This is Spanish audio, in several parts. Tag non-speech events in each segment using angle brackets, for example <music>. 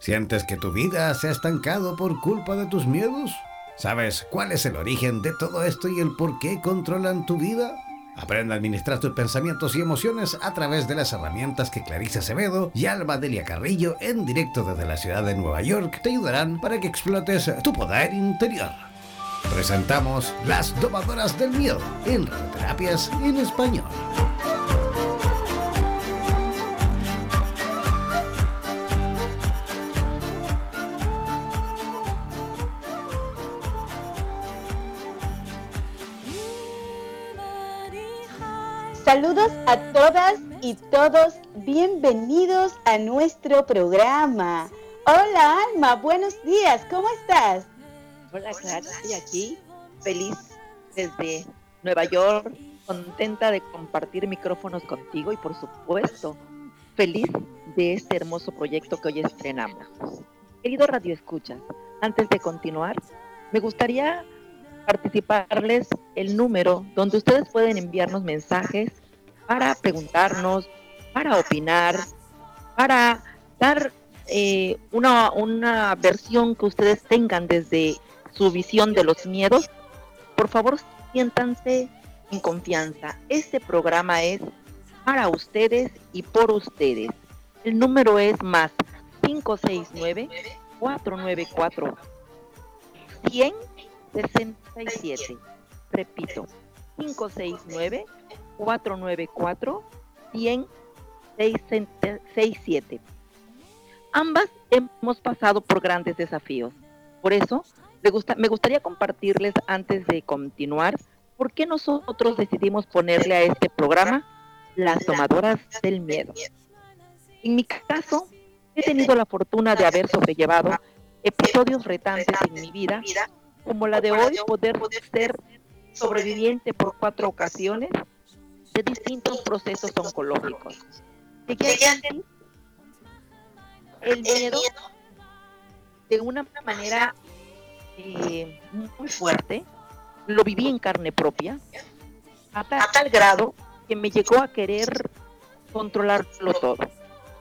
¿Sientes que tu vida se ha estancado por culpa de tus miedos? ¿Sabes cuál es el origen de todo esto y el por qué controlan tu vida? Aprende a administrar tus pensamientos y emociones a través de las herramientas que Clarice Acevedo y Alba Delia Carrillo en directo desde la ciudad de Nueva York te ayudarán para que explotes tu poder interior. Presentamos Las Domadoras del Miedo en Radioterapias en Español. Saludos a todas y todos, bienvenidos a nuestro programa. Hola Alma, buenos días, ¿cómo estás? Hola Clara, estoy aquí, feliz desde Nueva York, contenta de compartir micrófonos contigo y por supuesto, feliz de este hermoso proyecto que hoy estrenamos. Querido Radio Escuchas, antes de continuar, me gustaría participarles el número donde ustedes pueden enviarnos mensajes para preguntarnos, para opinar, para dar eh, una, una versión que ustedes tengan desde su visión de los miedos. Por favor, siéntanse en confianza. Este programa es para ustedes y por ustedes. El número es más 569 494 167. Repito, 569 494 10067 Ambas hemos pasado por grandes desafíos. Por eso, me, gusta, me gustaría compartirles antes de continuar por qué nosotros decidimos ponerle a este programa las tomadoras del miedo. En mi caso, he tenido la fortuna de haber sobrellevado episodios retantes en mi vida, como la de hoy poder ser sobreviviente por cuatro ocasiones de distintos procesos oncológicos. el miedo de una manera eh, muy fuerte, lo viví en carne propia, a tal, grado que me llegó a querer controlarlo todo.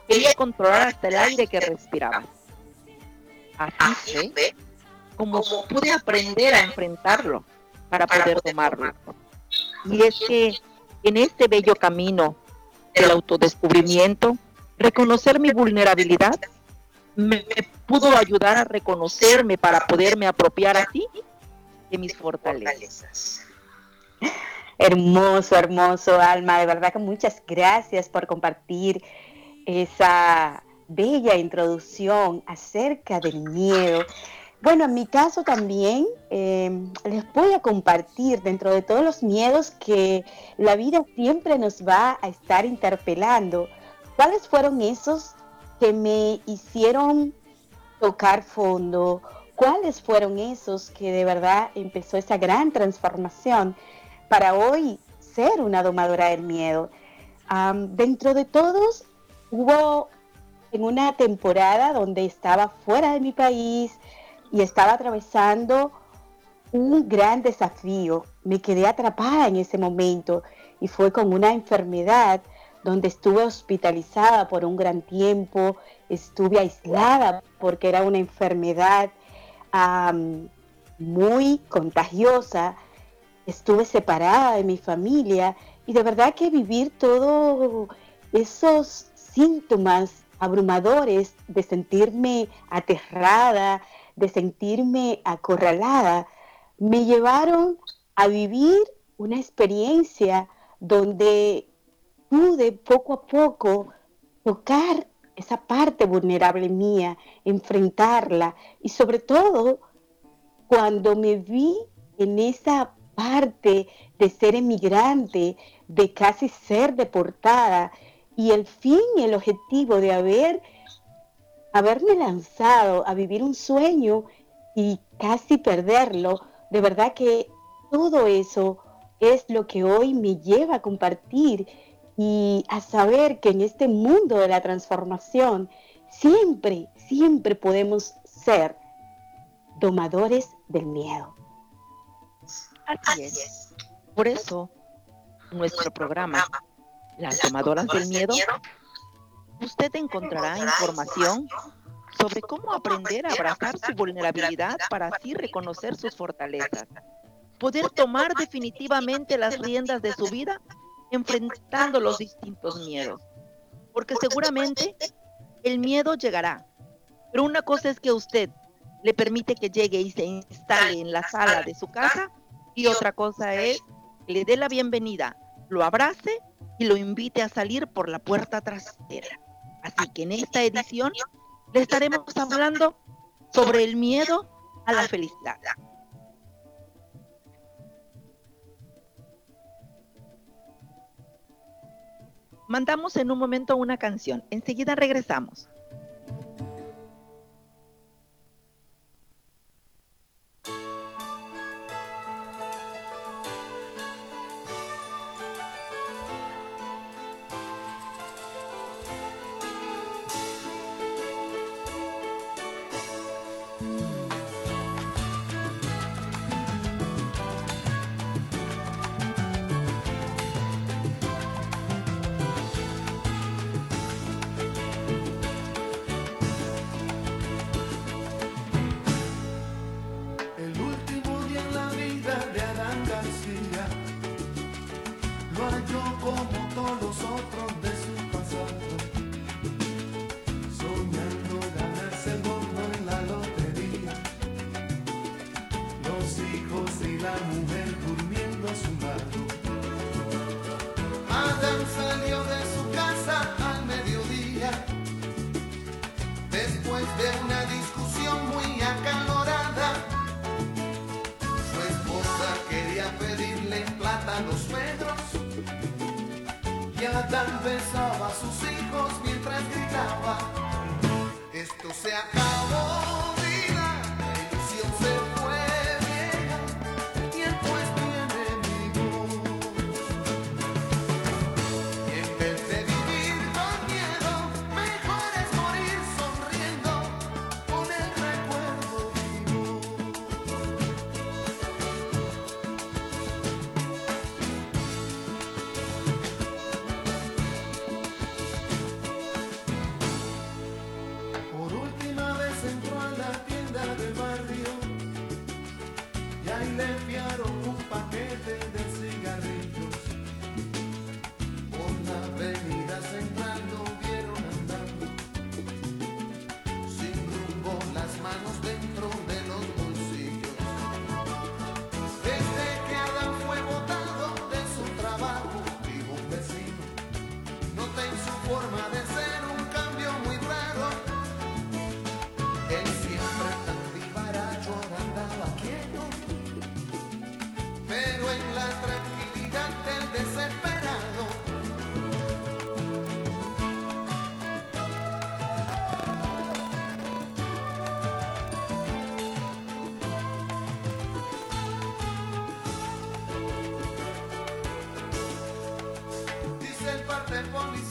Quería controlar hasta el aire que respiraba. Así fue como pude aprender a enfrentarlo para poder tomarlo. Y es que en este bello camino del autodescubrimiento, reconocer mi vulnerabilidad me, pudo ayudar a reconocerme para poderme apropiar así de mis fortalezas. Hermoso, hermoso, Alma. De verdad que muchas gracias por compartir esa bella introducción acerca del miedo. Bueno, en mi caso también em, les voy a compartir dentro de todos los miedos que la vida siempre nos va a estar interpelando, cuáles fueron esos que me hicieron tocar fondo, cuáles fueron esos que de verdad empezó esa gran transformación para hoy ser una domadora del miedo. dentro de todos hubo en una temporada donde estaba fuera de mi país, y estaba atravesando un gran desafío. Me quedé atrapada en ese momento y fue con una enfermedad donde estuve hospitalizada por un gran tiempo, estuve aislada porque era una enfermedad muy contagiosa, estuve separada de mi familia y de verdad que vivir todos esos síntomas abrumadores de sentirme aterrada, de sentirme acorralada, me llevaron a vivir una experiencia donde pude poco a poco tocar esa parte vulnerable mía, enfrentarla y sobre todo cuando me vi en esa parte de ser emigrante, de casi ser deportada y el fin y el objetivo de haber haberme lanzado a vivir un sueño y casi perderlo, de verdad que todo eso es lo que hoy me lleva a compartir y a saber que en este mundo de la transformación siempre, siempre podemos ser domadores del miedo. Así es. Por eso, nuestro programa, Las Domadoras del Miedo, usted encontrará información sobre cómo aprender a abrazar su vulnerabilidad para así reconocer sus fortalezas. Poder tomar definitivamente las riendas de su vida enfrentando los distintos miedos. Porque seguramente el miedo llegará. Pero una cosa es que usted le permite que llegue y se instale en la sala de su casa y otra cosa es que le dé la bienvenida, lo abrace y lo invite a salir por la puerta trasera. Así que en esta edición le estaremos hablando sobre el miedo a la felicidad. Mandamos en un momento una canción. Enseguida regresamos.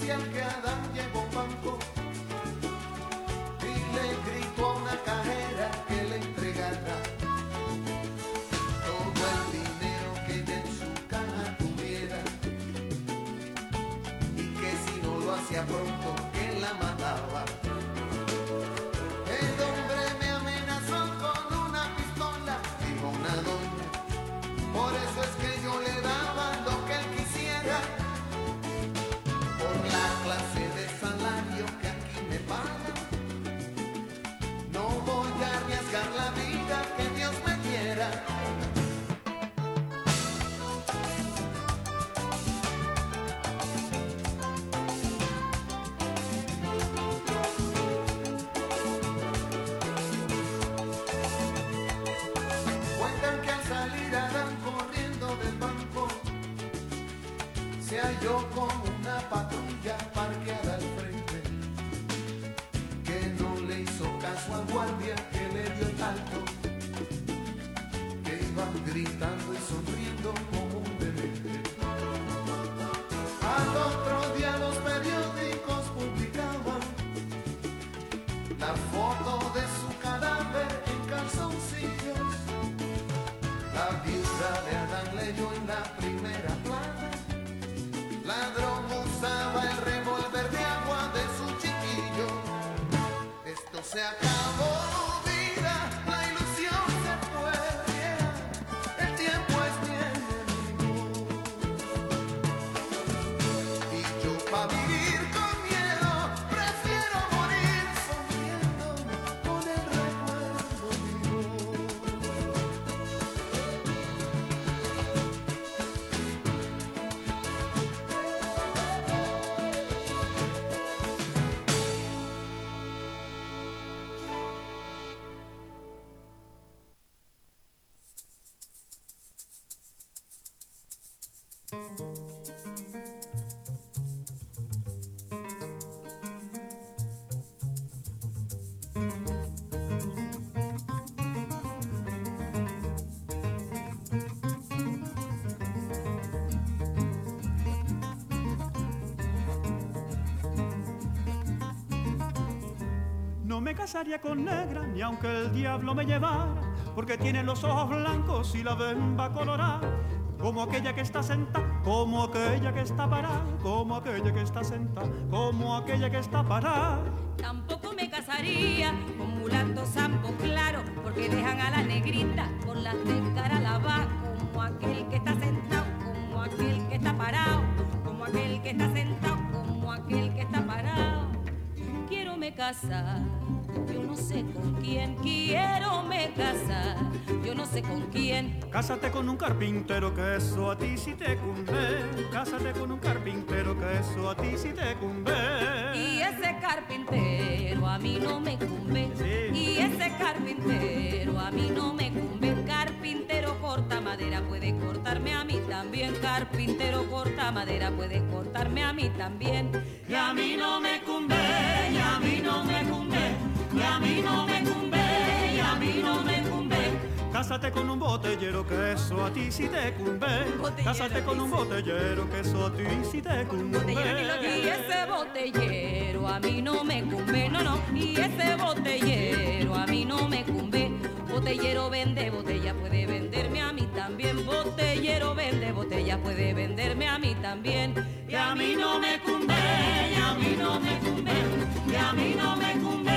si al cada yo con me casaría con negra, ni aunque el diablo me llevara, porque tiene los ojos blancos y la bemba colorada. Como aquella que está sentada, como aquella que está parada, como aquella que está sentada, como aquella que está parada. Tampoco me casaría con mulatos zampo claro, porque dejan a la negrita con las de cara lava, como aquel que está sentado, como aquel que está parado, como aquel que está sentado, como aquel que está parado. Quiero me casar yo no sé con quién quiero me casar, yo no sé con quién. Cásate con un carpintero que eso a ti sí te cumbe. Cásate con un carpintero que eso a ti sí te cumbe. Y ese carpintero a mí no me cumbe. Y ese carpintero a mí no me cumbe. Carpintero corta madera puede cortarme a mí también. Carpintero corta madera puede cortarme a mí también. Y a mí no me cumbe, y a mí no me cumbe y a mí no me cumbe, y a mí no me cumbe. Cásate con un botellero que eso a ti sí te cumbe. Cásate con un botellero que eso a ti sí te cumbe. Y ese botellero a mí no me cumbe, no, no. Y ese botellero a mí no me cumbe. Botellero vende botella, puede venderme a mí también. Botellero vende botella, puede venderme a mí también. Y a mí no me cumbe, y a mí no me cumbe, y a mí no me cumbe.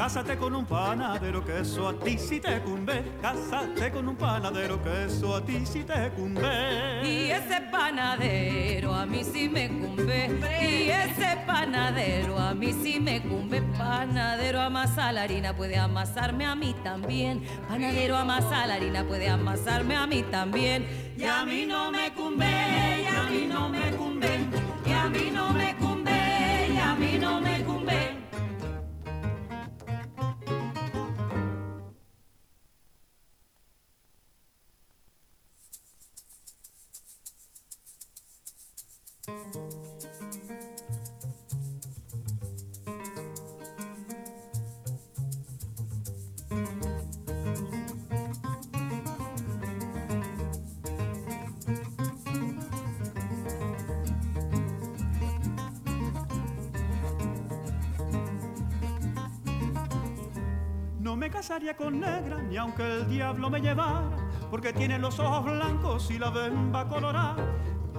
Cásate con un panadero que eso a ti sí te cumbe. Cásate con un panadero que eso a ti sí te cumbe. Y ese panadero a mí sí me cumbe. Y ese panadero a mí sí me cumbe. Panadero amasa la harina puede amasarme a mí también. Panadero amasa la harina puede amasarme a mí también. Y a mí no me cumbe, y a mí no me cumbe, y a mí no me negra, ni aunque el diablo me llevara, porque tiene los ojos blancos y la bemba colorada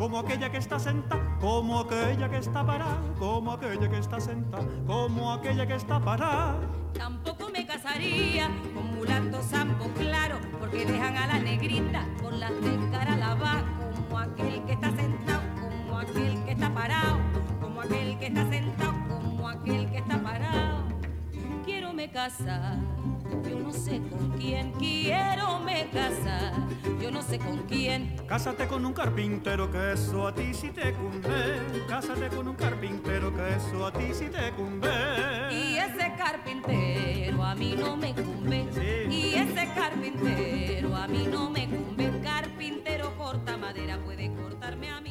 como aquella que está sentada, como aquella que está parada, como aquella que está sentada, como aquella que está parada. Tampoco me casaría con mulatos zampo claro, porque dejan a la negrita con las de cara lava, como aquel que está sentado, como aquel que está parado, como aquel que está sentado, como aquel que está parado. Quiero me casar no sé con quién quiero me casar, yo no sé con quién. Cásate con un carpintero que eso a ti sí te cumbe. Cásate con un carpintero que eso a ti sí te cumbe. Y ese carpintero a mí no me cumbe. Y ese carpintero a mí no me cumbe. Carpintero corta madera puede cortarme a mí.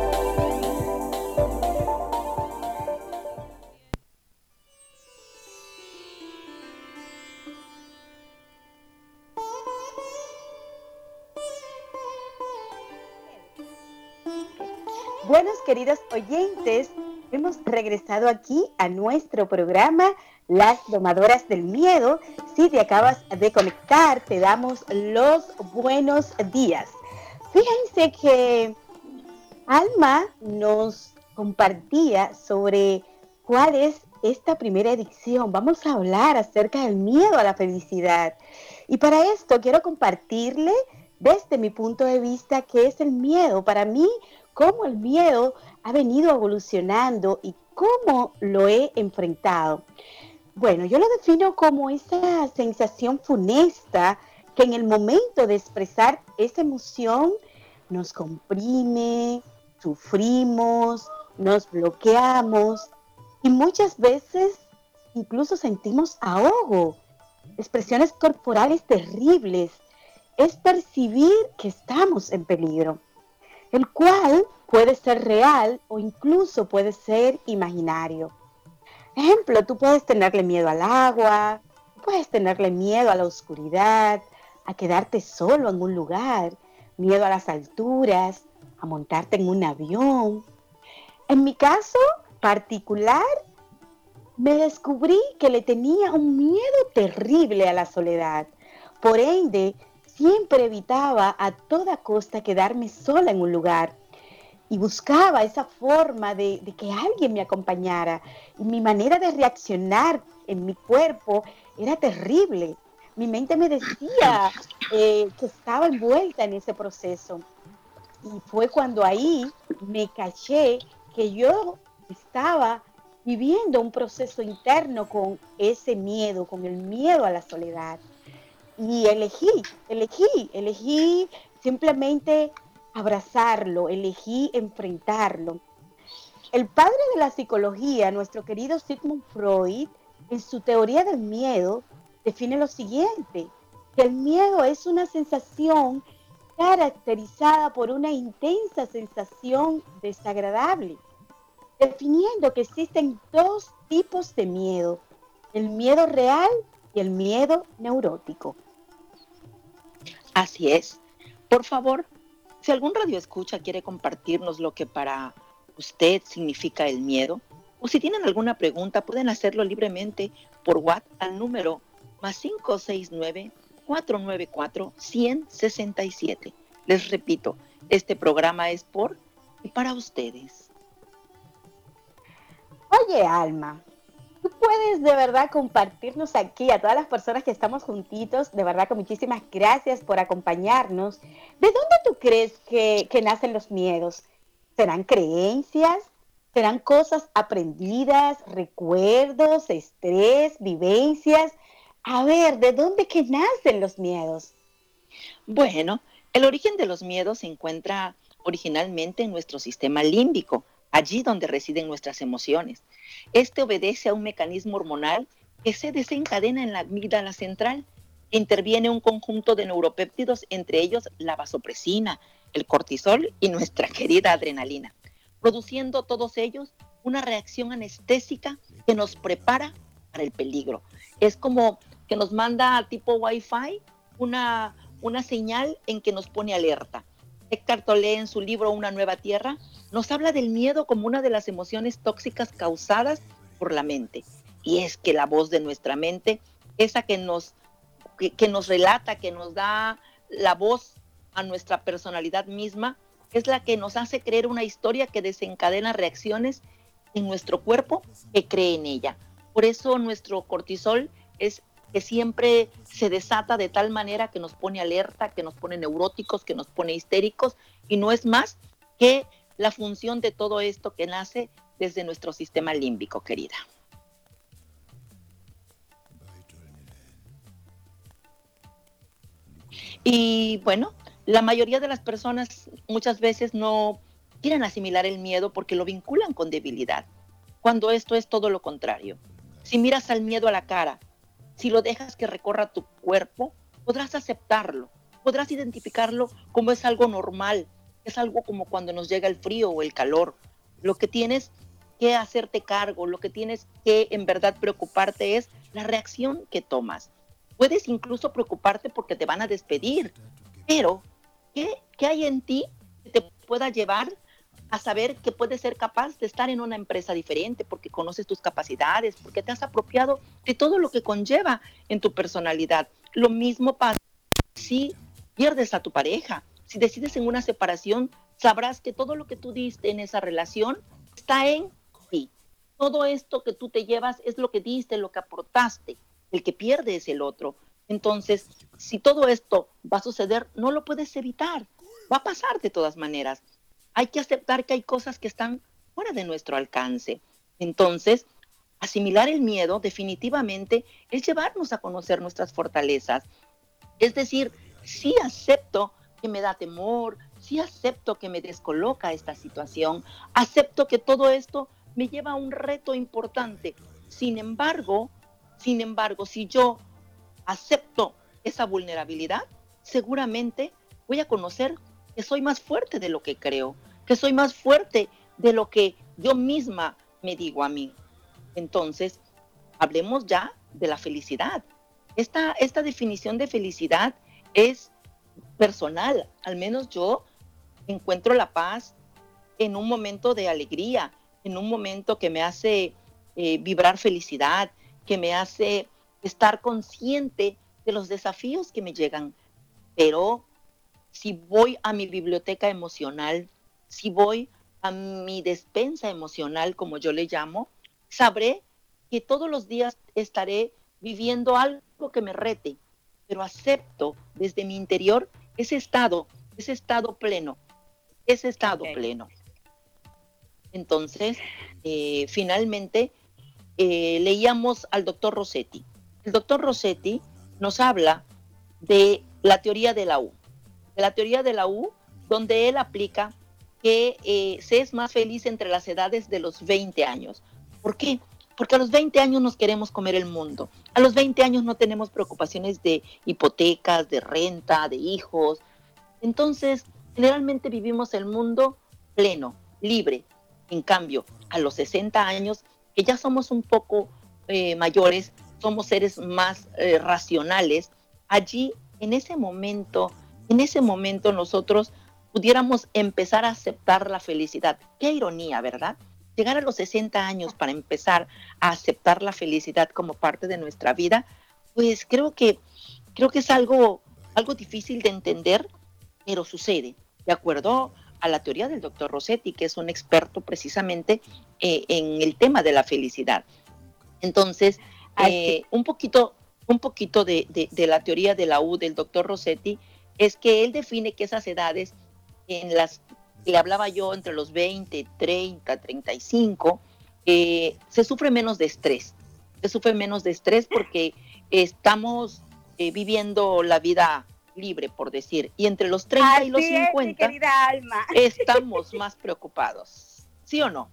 Queridos oyentes, hemos regresado aquí a nuestro programa Las Domadoras del Miedo. Si te acabas de conectar, te damos los buenos días. Fíjense que Alma nos compartía sobre cuál es esta primera edición. Vamos a hablar acerca del miedo a la felicidad. Y para esto quiero compartirle desde mi punto de vista qué es el miedo. Para mí, cómo el miedo ha venido evolucionando y cómo lo he enfrentado. Bueno, yo lo defino como esa sensación funesta que en el momento de expresar esa emoción nos comprime, sufrimos, nos bloqueamos y muchas veces incluso sentimos ahogo, expresiones corporales terribles. Es percibir que estamos en peligro el cual puede ser real o incluso puede ser imaginario. Ejemplo, tú puedes tenerle miedo al agua, puedes tenerle miedo a la oscuridad, a quedarte solo en un lugar, miedo a las alturas, a montarte en un avión. En mi caso particular, me descubrí que le tenía un miedo terrible a la soledad. Por ende, siempre evitaba a toda costa quedarme sola en un lugar y buscaba esa forma de, que alguien me acompañara. Y mi manera de reaccionar en mi cuerpo era terrible. Mi mente me decía eh, que estaba envuelta en ese proceso. Y fue cuando ahí me caché que yo estaba viviendo un proceso interno con ese miedo, con el miedo a la soledad y elegí, elegí, elegí simplemente abrazarlo, elegí enfrentarlo. El padre de la psicología, nuestro querido Sigmund Freud, en su teoría del miedo, define lo siguiente, que el miedo es una sensación caracterizada por una intensa sensación desagradable, definiendo que existen dos tipos de miedo, el miedo real y el miedo neurótico. Así es. Por favor, si algún radio escucha quiere compartirnos lo que para usted significa el miedo, o si tienen alguna pregunta, pueden hacerlo libremente por WhatsApp al número más 569-494-167. Les repito, este programa es por y para ustedes. Oye, Alma, puedes de verdad compartirnos aquí a todas las personas que estamos juntitos, de verdad que muchísimas gracias por acompañarnos. ¿De dónde tú crees que, nacen los miedos? ¿Serán creencias? ¿Serán cosas aprendidas, recuerdos, estrés, vivencias? A ver, ¿de dónde que nacen los miedos? Bueno, el origen de los miedos se encuentra originalmente en nuestro sistema límbico, allí donde residen nuestras emociones. Este obedece a un mecanismo hormonal que se desencadena en la amígdala central. Interviene un conjunto de neuropéptidos, entre ellos la vasopresina, el cortisol y nuestra querida adrenalina, produciendo todos ellos una reacción anestésica que nos prepara para el peligro. Es como que nos manda tipo Wi-Fi una, una señal en que nos pone alerta. Eckhart Tolle en su libro Una nueva tierra nos habla del miedo como una de las emociones tóxicas causadas por la mente. Y es que la voz de nuestra mente, esa que nos, que, nos relata, que nos da la voz a nuestra personalidad misma, es la que nos hace creer una historia que desencadena reacciones en nuestro cuerpo que cree en ella. Por eso nuestro cortisol es que siempre se desata de tal manera que nos pone alerta, que nos pone neuróticos, que nos pone histéricos, y no es más que la función de todo esto que nace desde nuestro sistema límbico, querida. Y bueno, la mayoría de las personas muchas veces no quieren asimilar el miedo porque lo vinculan con debilidad, cuando esto es todo lo contrario. Si miras al miedo a la cara si lo dejas que recorra tu cuerpo, podrás aceptarlo, podrás identificarlo como es algo normal, es algo como cuando nos llega el frío o el calor. Lo que tienes que hacerte cargo, lo que tienes que en verdad preocuparte es la reacción que tomas. Puedes incluso preocuparte porque te van a despedir, pero ¿qué, qué hay en ti que te pueda llevar a saber que puedes ser capaz de estar en una empresa diferente porque conoces tus capacidades, porque te has apropiado de todo lo que conlleva en tu personalidad. Lo mismo pasa si pierdes a tu pareja, si decides en una separación, sabrás que todo lo que tú diste en esa relación está en ti. Todo esto que tú te llevas es lo que diste, lo que aportaste. El que pierde es el otro. Entonces, si todo esto va a suceder, no lo puedes evitar. Va a pasar de todas maneras hay que aceptar que hay cosas que están fuera de nuestro alcance. Entonces, asimilar el miedo definitivamente es llevarnos a conocer nuestras fortalezas. Es decir, sí acepto que me da temor, sí acepto que me descoloca esta situación, acepto que todo esto me lleva a un reto importante. Sin embargo, sin embargo, si yo acepto esa vulnerabilidad, seguramente voy a conocer que soy más fuerte de lo que creo, que soy más fuerte de lo que yo misma me digo a mí. Entonces, hablemos ya de la felicidad. Esta, esta definición de felicidad es personal, al menos yo encuentro la paz en un momento de alegría, en un momento que me hace eh, vibrar felicidad, que me hace estar consciente de los desafíos que me llegan. Pero si voy a mi biblioteca emocional, si voy a mi despensa emocional, como yo le llamo, sabré que todos los días estaré viviendo algo que me rete, pero acepto desde mi interior ese estado, ese estado pleno, ese estado pleno. Entonces, eh, finalmente, eh, leíamos al doctor Rossetti. El doctor Rossetti nos habla de la teoría de la U, de la teoría de la U, donde él aplica que eh, se es más feliz entre las edades de los 20 años. ¿Por qué? Porque a los 20 años nos queremos comer el mundo. A los 20 años no tenemos preocupaciones de hipotecas, de renta, de hijos. Entonces, generalmente vivimos el mundo pleno, libre. En cambio, a los 60 años, que ya somos un poco eh, mayores, somos seres más eh, racionales, allí, en ese momento, en ese momento nosotros pudiéramos empezar a aceptar la felicidad. Qué ironía, ¿verdad? Llegar a los 60 años para empezar a aceptar la felicidad como parte de nuestra vida, pues creo que, creo que es algo, algo difícil de entender, pero sucede, de acuerdo a la teoría del doctor Rossetti, que es un experto precisamente eh, en el tema de la felicidad. Entonces, eh, un poquito, un poquito de, de, la teoría de la U del doctor Rossetti es que él define que esas edades en las le hablaba yo entre los 20, 30, 35, se sufre menos de estrés. Se sufre menos de estrés porque estamos eh, viviendo la vida libre, por decir. Y entre los 30 y los 50 estamos más preocupados. ¿Sí o no?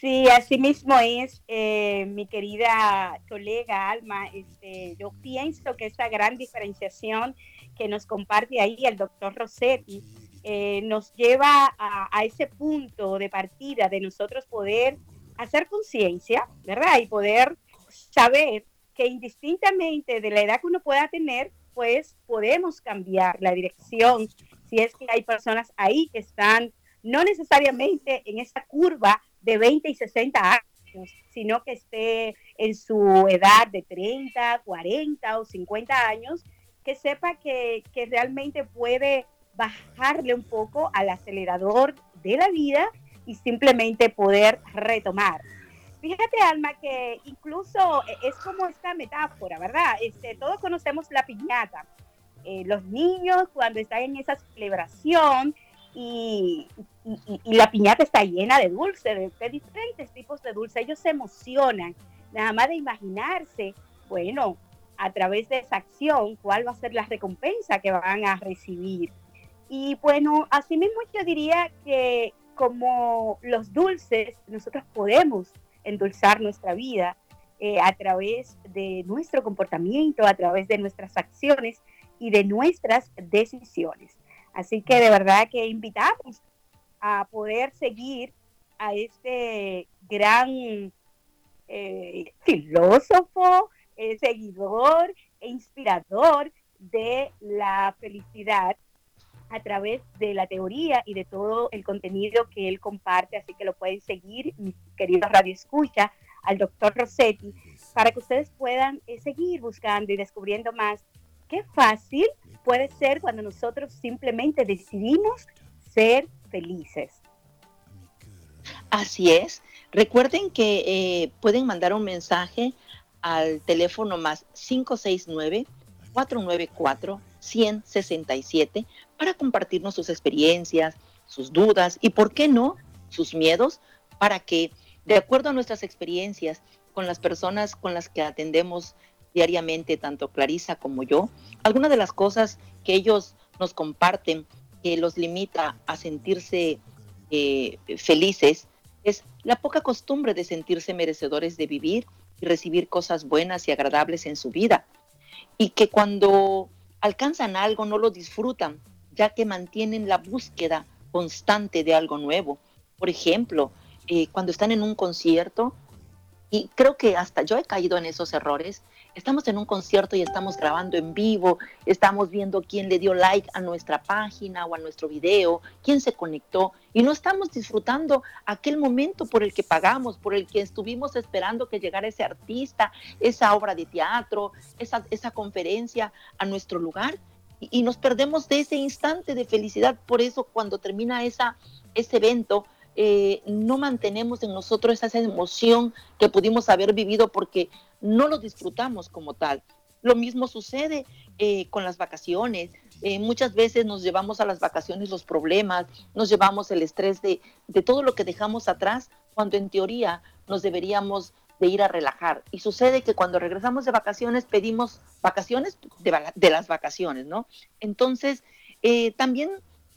Sí, así mismo es, eh, mi querida colega Alma. Este, yo pienso que esta gran diferenciación que nos comparte ahí el doctor Rossetti, eh, nos lleva a, ese punto de partida de nosotros poder hacer conciencia, ¿verdad? Y poder saber que indistintamente de la edad que uno pueda tener, pues podemos cambiar la dirección si es que hay personas ahí que están no necesariamente en esa curva de 20 y 60 años, sino que esté en su edad de 30, 40 o 50 años que sepa que, realmente puede bajarle un poco al acelerador de la vida y simplemente poder retomar. Fíjate, Alma, que incluso es como esta metáfora, ¿verdad? Este, todos conocemos la piñata. Eh, los niños cuando están en esa celebración y, la piñata está llena de dulce, de, de, diferentes tipos de dulce, ellos se emocionan, nada más de imaginarse, bueno, a través de esa acción cuál va a ser la recompensa que van a recibir. Y bueno, asimismo yo diría que como los dulces, nosotros podemos endulzar nuestra vida eh, a través de nuestro comportamiento, a través de nuestras acciones y de nuestras decisiones. Así que de verdad que invitamos a poder seguir a este gran eh, filósofo, seguidor e inspirador de la felicidad, a través de la teoría y de todo el contenido que él comparte, así que lo pueden seguir, mi querido Radio Escucha, al doctor Rossetti, para que ustedes puedan eh, seguir buscando y descubriendo más. Qué fácil puede ser cuando nosotros simplemente decidimos ser felices. Así es. Recuerden que eh, pueden mandar un mensaje al teléfono más 569-494-167 para compartirnos sus experiencias, sus dudas y, ¿por qué no?, sus miedos para que, de acuerdo a nuestras experiencias con las personas con las que atendemos diariamente, tanto Clarisa como yo, algunas de las cosas que ellos nos comparten que los limita a sentirse eh, felices es la poca costumbre de sentirse merecedores de vivir y recibir cosas buenas y agradables en su vida. Y que cuando alcanzan algo no lo disfrutan, ya que mantienen la búsqueda constante de algo nuevo. Por ejemplo, eh, cuando están en un concierto, y creo que hasta yo he caído en esos errores, estamos en un concierto y estamos grabando en vivo, estamos viendo quién le dio like a nuestra página o a nuestro video, quién se conectó y no estamos disfrutando aquel momento por el que pagamos, por el que estuvimos esperando que llegara ese artista, esa obra de teatro, esa, esa conferencia a nuestro lugar y, y nos perdemos de ese instante de felicidad. Por eso cuando termina esa, ese evento, eh, no mantenemos en nosotros esa emoción que pudimos haber vivido porque no lo disfrutamos como tal. Lo mismo sucede eh, con las vacaciones. Eh, muchas veces nos llevamos a las vacaciones los problemas, nos llevamos el estrés de, todo lo que dejamos atrás, cuando en teoría nos deberíamos de ir a relajar. Y sucede que cuando regresamos de vacaciones pedimos vacaciones de, las vacaciones, ¿no? Entonces, también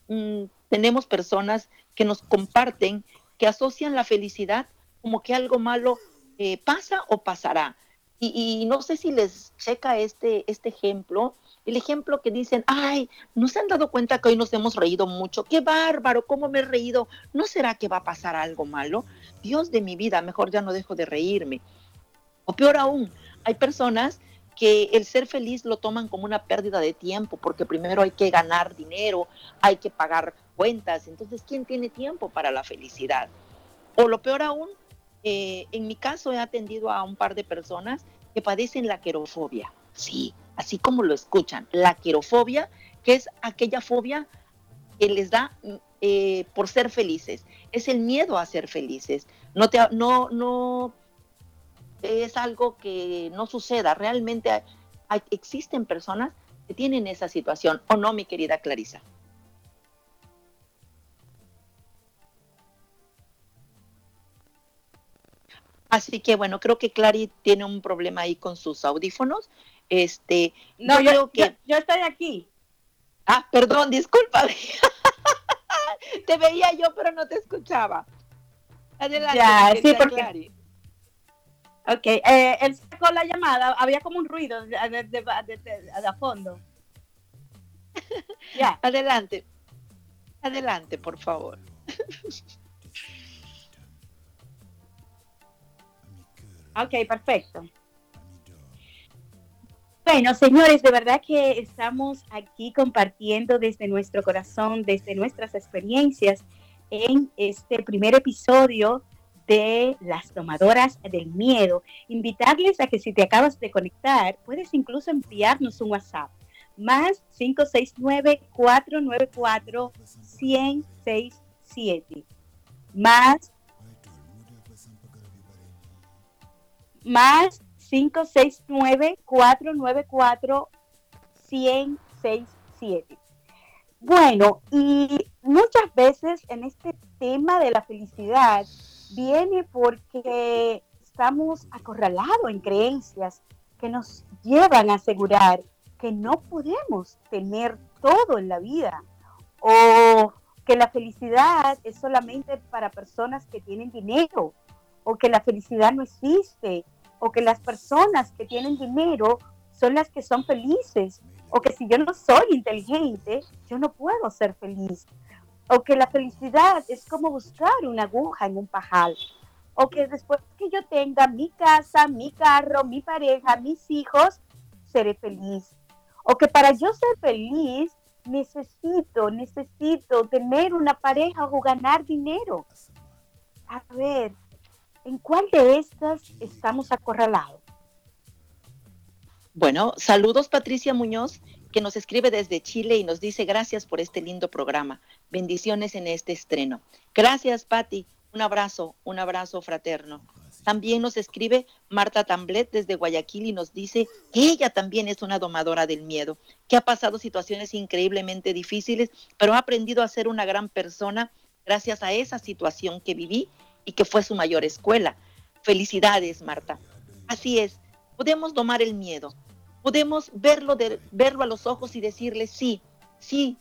mm, tenemos personas que nos comparten, que asocian la felicidad como que algo malo eh, pasa o pasará. Y, no sé si les checa este, este ejemplo, el ejemplo que dicen, ay, ¿no se han dado cuenta que hoy nos hemos reído mucho? ¡Qué bárbaro! ¿Cómo me he reído? ¿No será que va a pasar algo malo? Dios de mi vida, mejor ya no dejo de reírme. O peor aún, hay personas que el ser feliz lo toman como una pérdida de tiempo, porque primero hay que ganar dinero, hay que pagar cuentas, entonces, ¿quién tiene tiempo para la felicidad? O lo peor aún, eh, en mi caso he atendido a un par de personas que padecen la querofobia, sí, así como lo escuchan, la querofobia, que es aquella fobia que les da eh, por ser felices, es el miedo a ser felices, no, te, no, no es algo que no suceda. Realmente existen personas que tienen esa situación, ¿o no, mi querida Clarisa? Así que bueno, creo que Clary tiene un problema ahí con sus audífonos. Este, no, yo, que... yo, estoy aquí. Ah, perdón, disculpa. <laughs> te veía yo, pero no te escuchaba. Adelante. Ya, sí, porque... Ok, eh, él sacó la llamada, había como un ruido de, de, de, fondo. <laughs> ya. Adelante. Adelante, por favor. <laughs> ok, perfecto. Bueno, señores, de verdad que estamos aquí compartiendo desde nuestro corazón, desde nuestras experiencias en este primer episodio de las tomadoras del miedo. Invitarles a que si te acabas de conectar, puedes incluso enviarnos un WhatsApp. Más 569-494-1067. Más más 569-494-1067. Bueno, y muchas veces en este tema de la felicidad, viene porque estamos acorralados en creencias que nos llevan a asegurar que no podemos tener todo en la vida o que la felicidad es solamente para personas que tienen dinero o que la felicidad no existe o que las personas que tienen dinero son las que son felices o que si yo no soy inteligente, yo no puedo ser feliz o que la felicidad es como buscar una aguja en un pajal, o que después que yo tenga mi casa, mi carro, mi pareja, mis hijos, seré feliz, o que para yo ser feliz necesito, necesito tener una pareja o ganar dinero. A ver, ¿en cuál de estas estamos acorralados? Bueno, saludos Patricia Muñoz, que nos escribe desde Chile y nos dice gracias por este lindo programa. Bendiciones en este estreno. Gracias, Patti. Un abrazo, un abrazo fraterno. También nos escribe Marta Tamblet desde Guayaquil y nos dice que ella también es una domadora del miedo, que ha pasado situaciones increíblemente difíciles, pero ha aprendido a ser una gran persona gracias a esa situación que viví y que fue su mayor escuela. Felicidades, Marta. Así es, podemos domar el miedo, podemos verlo, de, verlo a los ojos y decirle, sí, sí,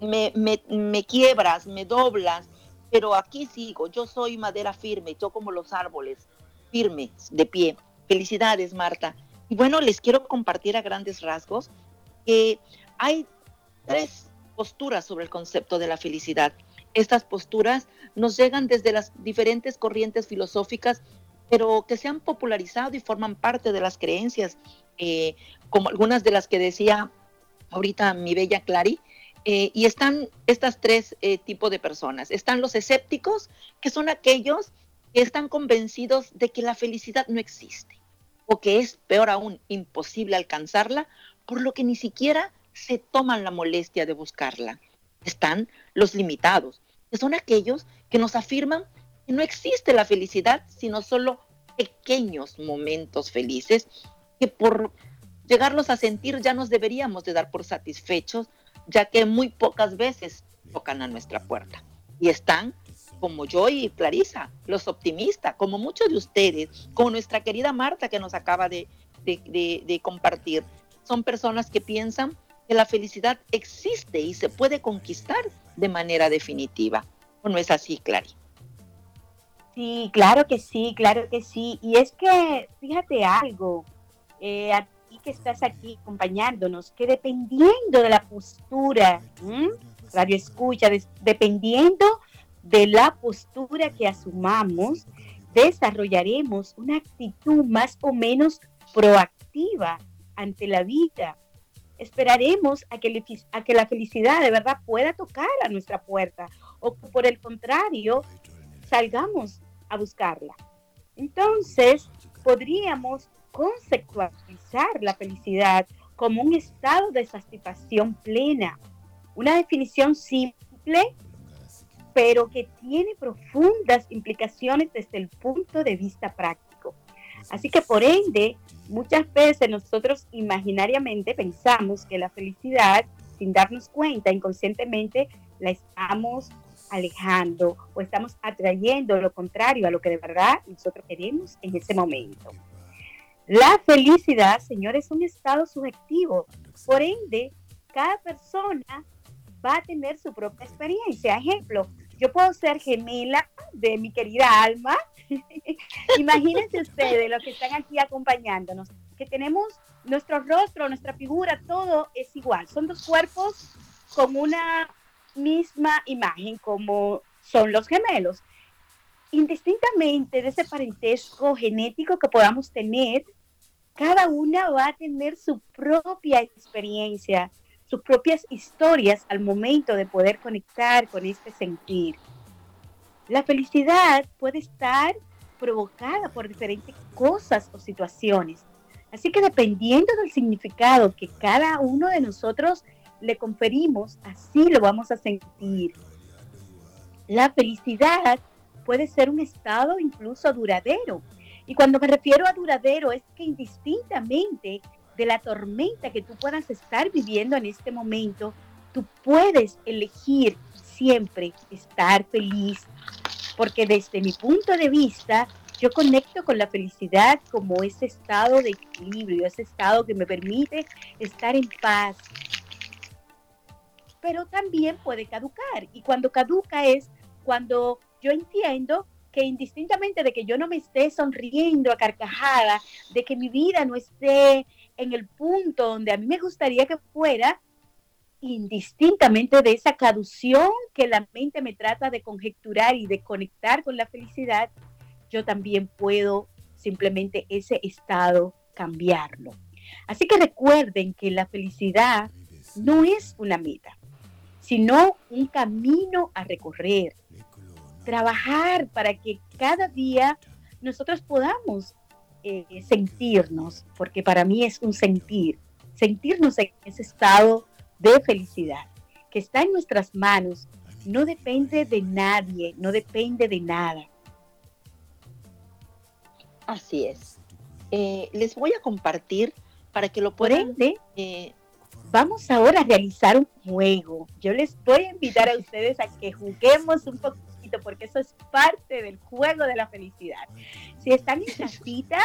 me, me, me quiebras, me doblas, pero aquí sigo, yo soy madera firme, yo como los árboles, firmes, de pie. Felicidades, Marta. Y bueno, les quiero compartir a grandes rasgos que hay tres posturas sobre el concepto de la felicidad. Estas posturas nos llegan desde las diferentes corrientes filosóficas, pero que se han popularizado y forman parte de las creencias, eh, como algunas de las que decía ahorita mi bella Clary, eh, y están estas tres eh, tipos de personas. Están los escépticos, que son aquellos que están convencidos de que la felicidad no existe o que es, peor aún, imposible alcanzarla, por lo que ni siquiera se toman la molestia de buscarla. Están los limitados, que son aquellos que nos afirman que no existe la felicidad, sino solo pequeños momentos felices que por llegarlos a sentir ya nos deberíamos de dar por satisfechos ya que muy pocas veces tocan a nuestra puerta. Y están, como yo y Clarisa, los optimistas, como muchos de ustedes, como nuestra querida Marta que nos acaba de, compartir. Son personas que piensan que la felicidad existe y se puede conquistar de manera definitiva. ¿O no es así, Clary? Sí, claro que sí, claro que sí. Y es que, fíjate algo, eh, que estás aquí acompañándonos, que dependiendo de la postura, radio escucha, dependiendo de la postura que asumamos, desarrollaremos una actitud más o menos proactiva ante la vida. Esperaremos a que, la felicidad de verdad pueda tocar a nuestra puerta o por el contrario, salgamos a buscarla. Entonces, podríamos conceptualizar la felicidad como un estado de satisfacción plena. Una definición simple, pero que tiene profundas implicaciones desde el punto de vista práctico. Así que por ende, muchas veces nosotros imaginariamente pensamos que la felicidad, sin darnos cuenta inconscientemente, la estamos alejando o estamos atrayendo lo contrario a lo que de verdad nosotros queremos en ese momento. La felicidad, señores, es un estado subjetivo. Por ende, cada persona va a tener su propia experiencia. Ejemplo, yo puedo ser gemela de mi querida alma. <laughs> Imagínense ustedes, los que están aquí acompañándonos, que tenemos nuestro rostro, nuestra figura, todo es igual. Son dos cuerpos con una misma imagen, como son los gemelos. Indistintamente de ese parentesco genético que podamos tener, cada una va a tener su propia experiencia, sus propias historias al momento de poder conectar con este sentir. La felicidad puede estar provocada por diferentes cosas o situaciones. Así que dependiendo del significado que cada uno de nosotros le conferimos, así lo vamos a sentir. La felicidad puede ser un estado incluso duradero, y cuando me refiero a duradero es que indistintamente de la tormenta que tú puedas estar viviendo en este momento, tú puedes elegir siempre estar feliz. Porque desde mi punto de vista, yo conecto con la felicidad como ese estado de equilibrio, ese estado que me permite estar en paz. Pero también puede caducar. Y cuando caduca es cuando yo entiendo que indistintamente de que yo no me esté sonriendo a carcajada, de que mi vida no esté en el punto donde a mí me gustaría que fuera, indistintamente de esa cadución que la mente me trata de conjecturar y de conectar con la felicidad, yo también puedo simplemente ese estado cambiarlo. Así que recuerden que la felicidad no es una meta, sino un camino a recorrer. Trabajar para que cada día nosotros podamos eh, sentirnos, porque para mí es un sentir, sentirnos en ese estado de felicidad, que está en nuestras manos, no depende de nadie, no depende de nada. Así es. Eh, les voy a compartir para que lo puedan... eh, vamos ahora a realizar un juego. Yo les voy a invitar a ustedes a que juguemos un poquito, porque eso es parte del juego de la felicidad. Si están en <laughs> casita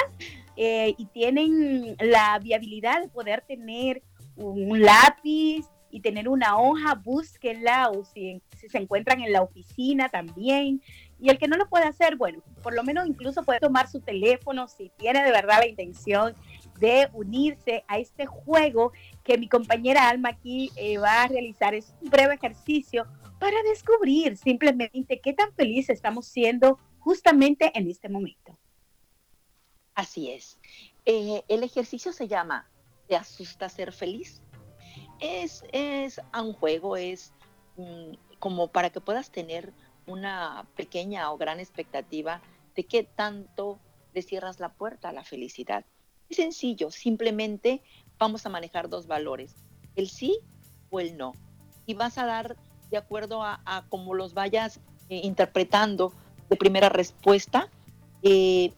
eh, y tienen la viabilidad de poder tener un lápiz y tener una hoja, búsquenla o si, si se encuentran en la oficina también. Y el que no lo puede hacer, bueno, por lo menos incluso puede tomar su teléfono si tiene de verdad la intención de unirse a este juego que mi compañera Alma aquí eh, va a realizar. Es un breve ejercicio para descubrir simplemente qué tan feliz estamos siendo justamente en este momento. Así es. Eh, el ejercicio se llama ¿Te asusta ser feliz? Es, es un juego, es mm, como para que puedas tener una pequeña o gran expectativa de qué tanto le cierras la puerta a la felicidad. Es sencillo, simplemente vamos a manejar dos valores, el sí o el no. Y vas a dar de acuerdo a, cómo los vayas eh, interpretando de primera respuesta, eh,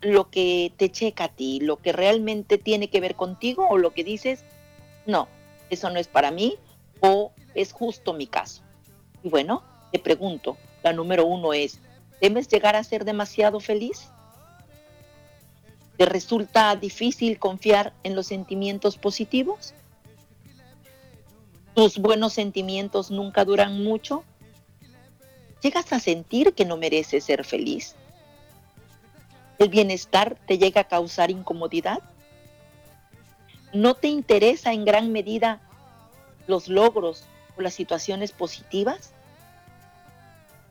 lo que te checa a ti, lo que realmente tiene que ver contigo o lo que dices, no, eso no es para mí o es justo mi caso. Y bueno, te pregunto, la número uno es, ¿temes llegar a ser demasiado feliz? ¿Te resulta difícil confiar en los sentimientos positivos? ¿Tus buenos sentimientos nunca duran mucho? ¿Llegas a sentir que no mereces ser feliz? ¿El bienestar te llega a causar incomodidad? ¿No te interesa en gran medida los logros o las situaciones positivas?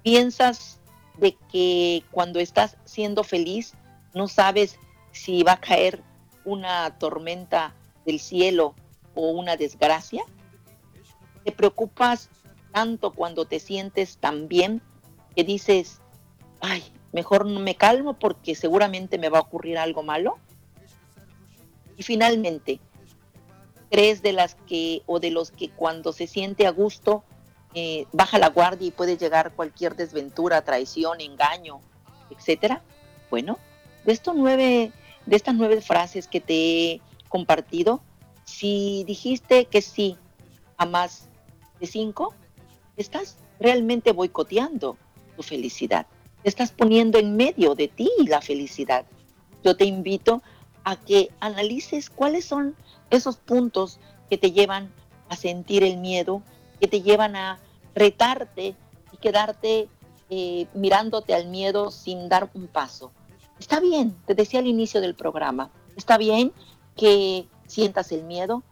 ¿Piensas de que cuando estás siendo feliz no sabes si va a caer una tormenta del cielo o una desgracia? ¿Te preocupas tanto cuando te sientes tan bien que dices, ay, mejor no me calmo porque seguramente me va a ocurrir algo malo? Y finalmente, ¿crees de las que o de los que cuando se siente a gusto eh, baja la guardia y puede llegar cualquier desventura, traición, engaño, etcétera? Bueno, de estos nueve de estas nueve frases que te he compartido, si dijiste que sí a más de cinco, estás realmente boicoteando tu felicidad. estás poniendo en medio de ti la felicidad. Yo te invito a que analices cuáles son esos puntos que te llevan a sentir el miedo, que te llevan a retarte y quedarte eh, mirándote al miedo sin dar un paso. Está bien, te decía al inicio del programa, está bien que sientas el miedo,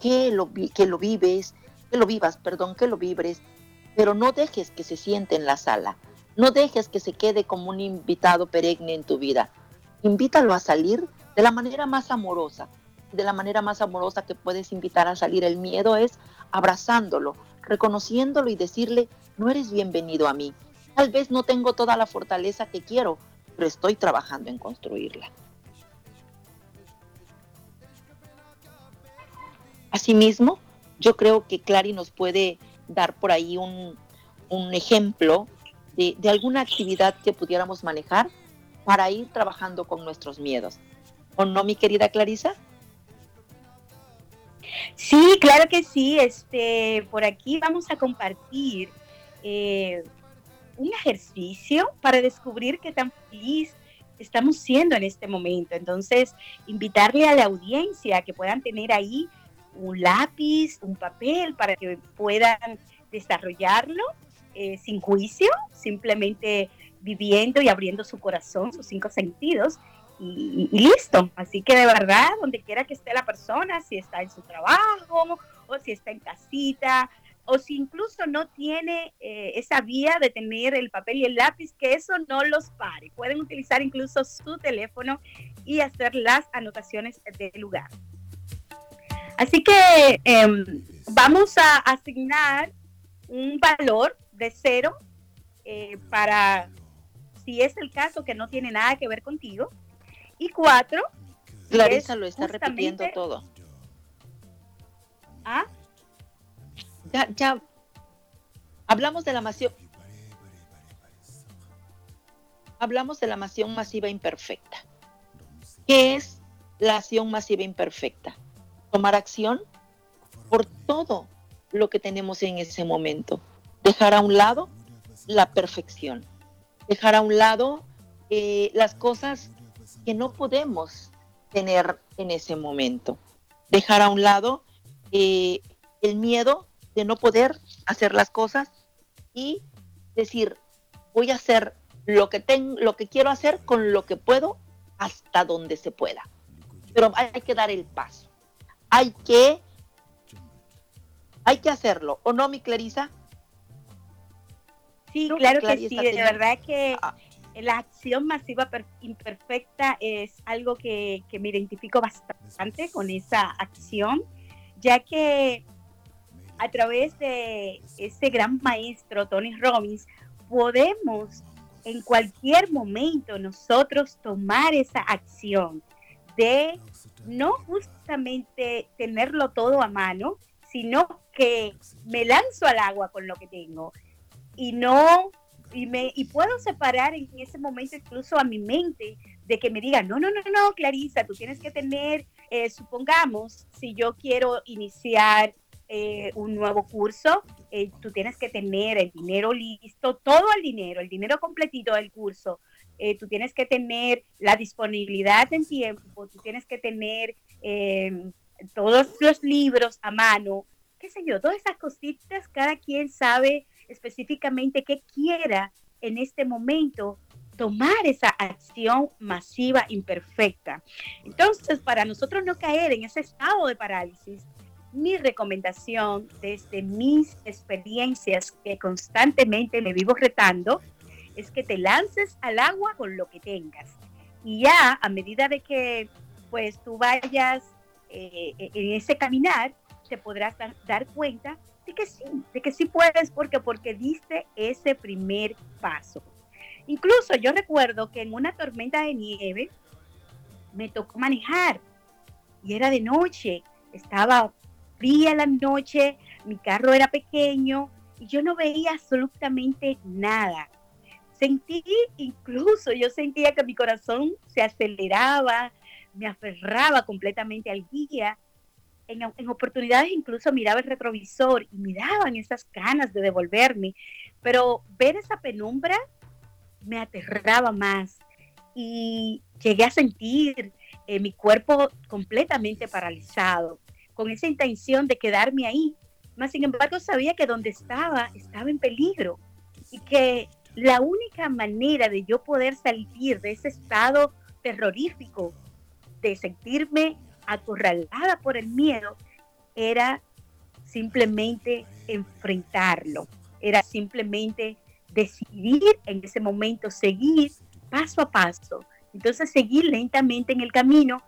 que lo, que lo vives, que lo vivas, perdón, que lo vibres, pero no dejes que se siente en la sala, no dejes que se quede como un invitado perenne en tu vida. Invítalo a salir de la manera más amorosa. De la manera más amorosa que puedes invitar a salir el miedo es abrazándolo, reconociéndolo y decirle, no eres bienvenido a mí. Tal vez no tengo toda la fortaleza que quiero, pero estoy trabajando en construirla. Asimismo, yo creo que Clary nos puede dar por ahí un, un ejemplo de, de, alguna actividad que pudiéramos manejar para ir trabajando con nuestros miedos. ¿O no, mi querida Clarisa? Sí, claro que sí. Este, por aquí vamos a compartir eh, un ejercicio para descubrir qué tan feliz estamos siendo en este momento. Entonces, invitarle a la audiencia que puedan tener ahí un lápiz, un papel para que puedan desarrollarlo eh, sin juicio, simplemente viviendo y abriendo su corazón, sus cinco sentidos y, listo. Así que de verdad, donde quiera que esté la persona, si está en su trabajo o si está en casita, o si incluso no tiene eh, esa vía de tener el papel y el lápiz, que eso no los pare. Pueden utilizar incluso su teléfono y hacer las anotaciones del lugar. Así que em, vamos a asignar un valor de cero eh, para si es el caso que no tiene nada que ver contigo. Y cuatro. Clarisa lo está repitiendo todo. ¿Ah? Ya, ya. Hablamos de la masión. Hablamos de la masión masiva imperfecta. ¿Qué es la acción masiva imperfecta? Tomar acción por todo lo que tenemos en ese momento. Dejar a un lado la perfección. Dejar a un lado eh, las cosas que no podemos tener en ese momento. Dejar a un lado eh, el miedo de no poder hacer las cosas y decir, voy a hacer lo que, tengo, lo que quiero hacer con lo que puedo hasta donde se pueda. Pero hay que dar el paso. Hay que, hay que hacerlo. ¿O no, mi Clarisa? Sí, claro que sí. De verdad que ah. la acción masiva imperfecta es algo que, que me identifico bastante con esa acción, ya que a través de ese gran maestro Tony Robbins podemos en cualquier momento nosotros tomar esa acción de no justamente tenerlo todo a mano, sino que me lanzo al agua con lo que tengo. Y no y me y puedo separar en ese momento incluso a mi mente de que me diga no no no no Clarisa tú tienes que tener eh, supongamos si yo quiero iniciar eh, un nuevo curso eh, tú tienes que tener el dinero listo todo el dinero el dinero completito del curso tú tienes que tener la disponibilidad en tiempo tú tienes que tener em, todos los libros a mano qué sé yo todas esas cositas cada quien sabe específicamente qué quiera en este momento tomar esa acción masiva imperfecta. Entonces, para nosotros no caer en ese estado de parálisis, mi recomendación desde mis experiencias que constantemente me vivo retando es que te lances al agua con lo que tengas. Y ya a medida de que pues tú vayas eh, en ese caminar, te podrás dar cuenta de que sí, de que sí puedes, porque porque diste ese primer paso. Incluso yo recuerdo que en una tormenta de nieve me tocó manejar y era de noche, estaba fría la noche, mi carro era pequeño y yo no veía absolutamente nada. Sentí incluso, yo sentía que mi corazón se aceleraba, me aferraba completamente al guía en, oportunidades incluso miraba el retrovisor y me daban esas ganas de devolverme, pero ver esa penumbra me aterraba más y llegué a sentir eh, mi cuerpo completamente paralizado, con esa intención de quedarme ahí. Mas, sin embargo, sabía que donde estaba estaba en peligro y que la única manera de yo poder salir de ese estado terrorífico, de sentirme acorralada por el miedo, era simplemente enfrentarlo, era simplemente decidir en ese momento seguir paso a paso. Entonces seguir lentamente en el camino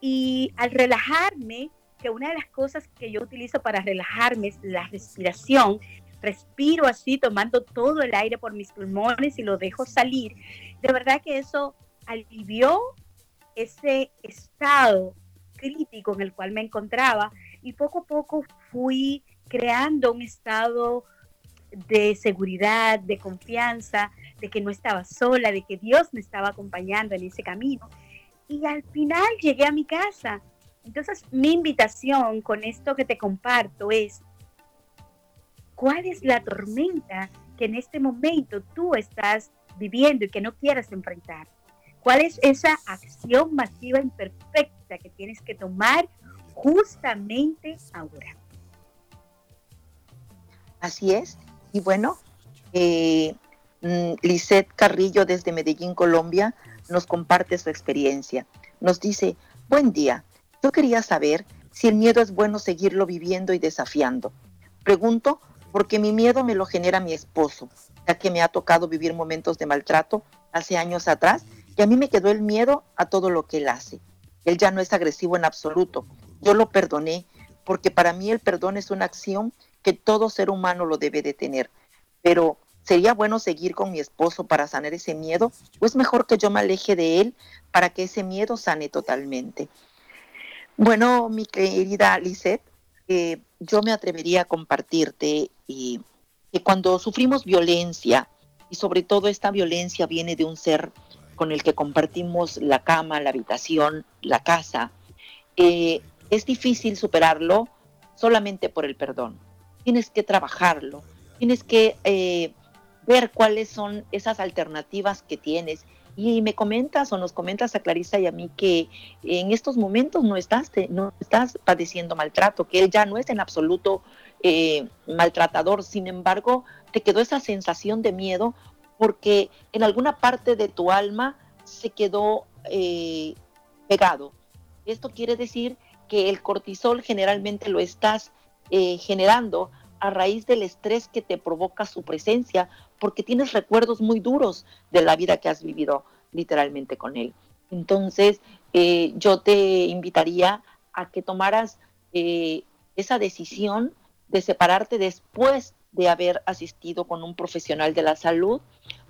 y al relajarme, que una de las cosas que yo utilizo para relajarme es la respiración, respiro así tomando todo el aire por mis pulmones y lo dejo salir. De verdad que eso alivió ese estado crítico en el cual me encontraba y poco a poco fui creando un estado de seguridad, de confianza, de que no estaba sola, de que Dios me estaba acompañando en ese camino. Y al final llegué a mi casa. Entonces mi invitación con esto que te comparto es, ¿cuál es la tormenta que en este momento tú estás viviendo y que no quieras enfrentar? ¿Cuál es esa acción masiva imperfecta que tienes que tomar justamente ahora? Así es. Y bueno, eh, mm, Lisette Carrillo desde Medellín, Colombia, nos comparte su experiencia. Nos dice, buen día, yo quería saber si el miedo es bueno seguirlo viviendo y desafiando. Pregunto porque mi miedo me lo genera mi esposo, ya que me ha tocado vivir momentos de maltrato hace años atrás y a mí me quedó el miedo a todo lo que él hace. Él ya no es agresivo en absoluto. Yo lo perdoné, porque para mí el perdón es una acción que todo ser humano lo debe de tener. Pero ¿sería bueno seguir con mi esposo para sanar ese miedo? ¿O es mejor que yo me aleje de él para que ese miedo sane totalmente? Bueno, mi querida Lisette, eh, yo me atrevería a compartirte y que cuando sufrimos violencia, y sobre todo esta violencia viene de un ser con el que compartimos la cama, la habitación, la casa, eh, es difícil superarlo solamente por el perdón. Tienes que trabajarlo, tienes que eh, ver cuáles son esas alternativas que tienes. Y me comentas o nos comentas a Clarisa y a mí que en estos momentos no estás, no estás padeciendo maltrato, que él ya no es en absoluto eh, maltratador. Sin embargo, te quedó esa sensación de miedo porque en alguna parte de tu alma se quedó eh, pegado. Esto quiere decir que el cortisol generalmente lo estás eh, generando a raíz del estrés que te provoca su presencia, porque tienes recuerdos muy duros de la vida que has vivido literalmente con él. Entonces, yo te invitaría a que tomaras esa decisión de separarte después de haber asistido con un profesional de la salud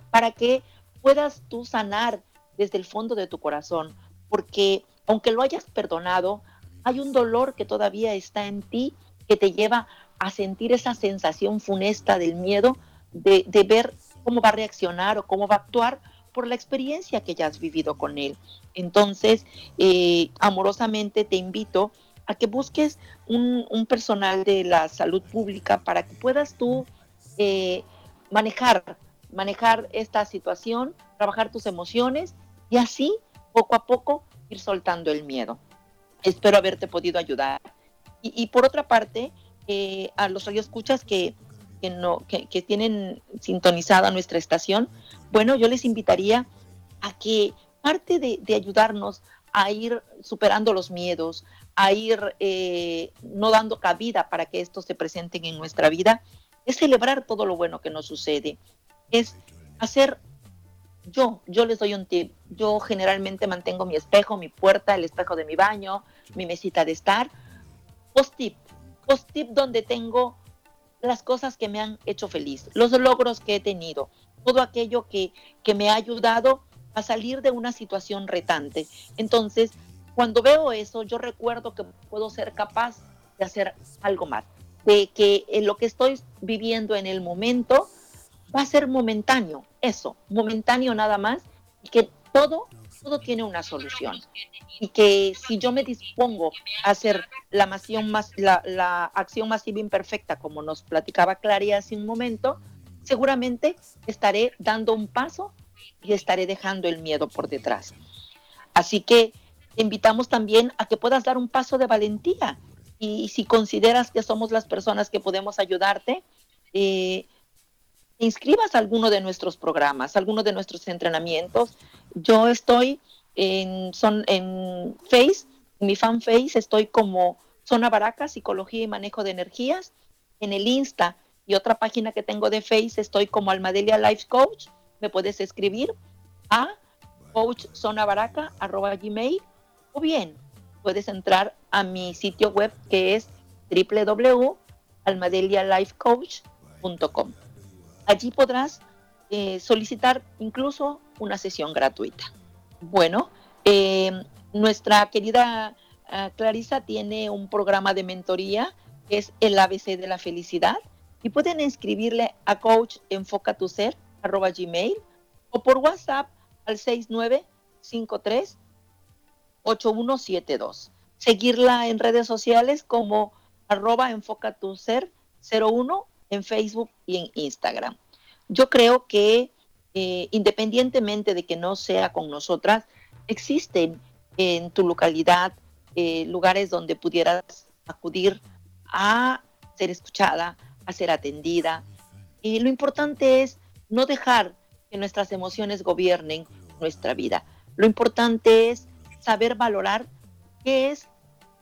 para que puedas tú sanar desde el fondo de tu corazón, porque aunque lo hayas perdonado, hay un dolor que todavía está en ti que te lleva a sentir esa sensación funesta del miedo de, ver cómo va a reaccionar o cómo va a actuar por la experiencia que ya has vivido con él. Entonces, eh, amorosamente te invito a que busques un, personal de la salud pública para que puedas tú eh, manejar, manejar esta situación, trabajar tus emociones y así poco a poco ir soltando el miedo. Espero haberte podido ayudar. Y, por otra parte, eh, a los radioescuchas que, que, no, que, tienen sintonizada nuestra estación, bueno, yo les invitaría a que parte de, de ayudarnos a ir superando los miedos, a ir eh, no dando cabida para que estos se presenten en nuestra vida, es celebrar todo lo bueno que nos sucede, es hacer, yo, yo les doy un tip, yo generalmente mantengo mi espejo, mi puerta, el espejo de mi baño, mi mesita de estar, post-tip, post-tip donde tengo las cosas que me han hecho feliz, los logros que he tenido, todo aquello que, que me ha ayudado a salir de una situación retante. Entonces, cuando veo eso, yo recuerdo que puedo ser capaz de hacer algo más, de que lo que estoy viviendo en el momento va a ser momentáneo, eso, momentáneo nada más, y que todo, todo tiene una solución. Y que si yo me dispongo a hacer la, más, acción masiva imperfecta, como nos platicaba Claria hace un momento, seguramente estaré dando un paso y estaré dejando el miedo por detrás. Así que te invitamos también a que puedas dar un paso de valentía y, si consideras que somos las personas que podemos ayudarte, eh, inscribas a alguno de nuestros programas, alguno de nuestros entrenamientos. Yo estoy en, Face, mi fanface, estoy como Zona Baraca, Psicología y Manejo de Energías. En el Insta y otra página que tengo de Face estoy como Almadelia Life Coach. Me puedes escribir a coachzonabaraca.gmail o bien puedes entrar a mi sitio web que es www.almadelialifecoach.com. Allí podrás eh, solicitar incluso una sesión gratuita. Bueno, em, nuestra querida uh, Clarisa tiene un programa de mentoría que es el ABC de la felicidad y pueden inscribirle a coach enfoca tu ser gmail o por WhatsApp al 6953 8172. Seguirla en redes sociales como arroba enfoca tu ser 01 en Facebook y en Instagram. Yo creo que eh, independientemente de que no sea con nosotras, existen en tu localidad eh, lugares donde pudieras acudir a ser escuchada, a ser atendida. Y lo importante es no dejar que nuestras emociones gobiernen nuestra vida. Lo importante es saber valorar qué es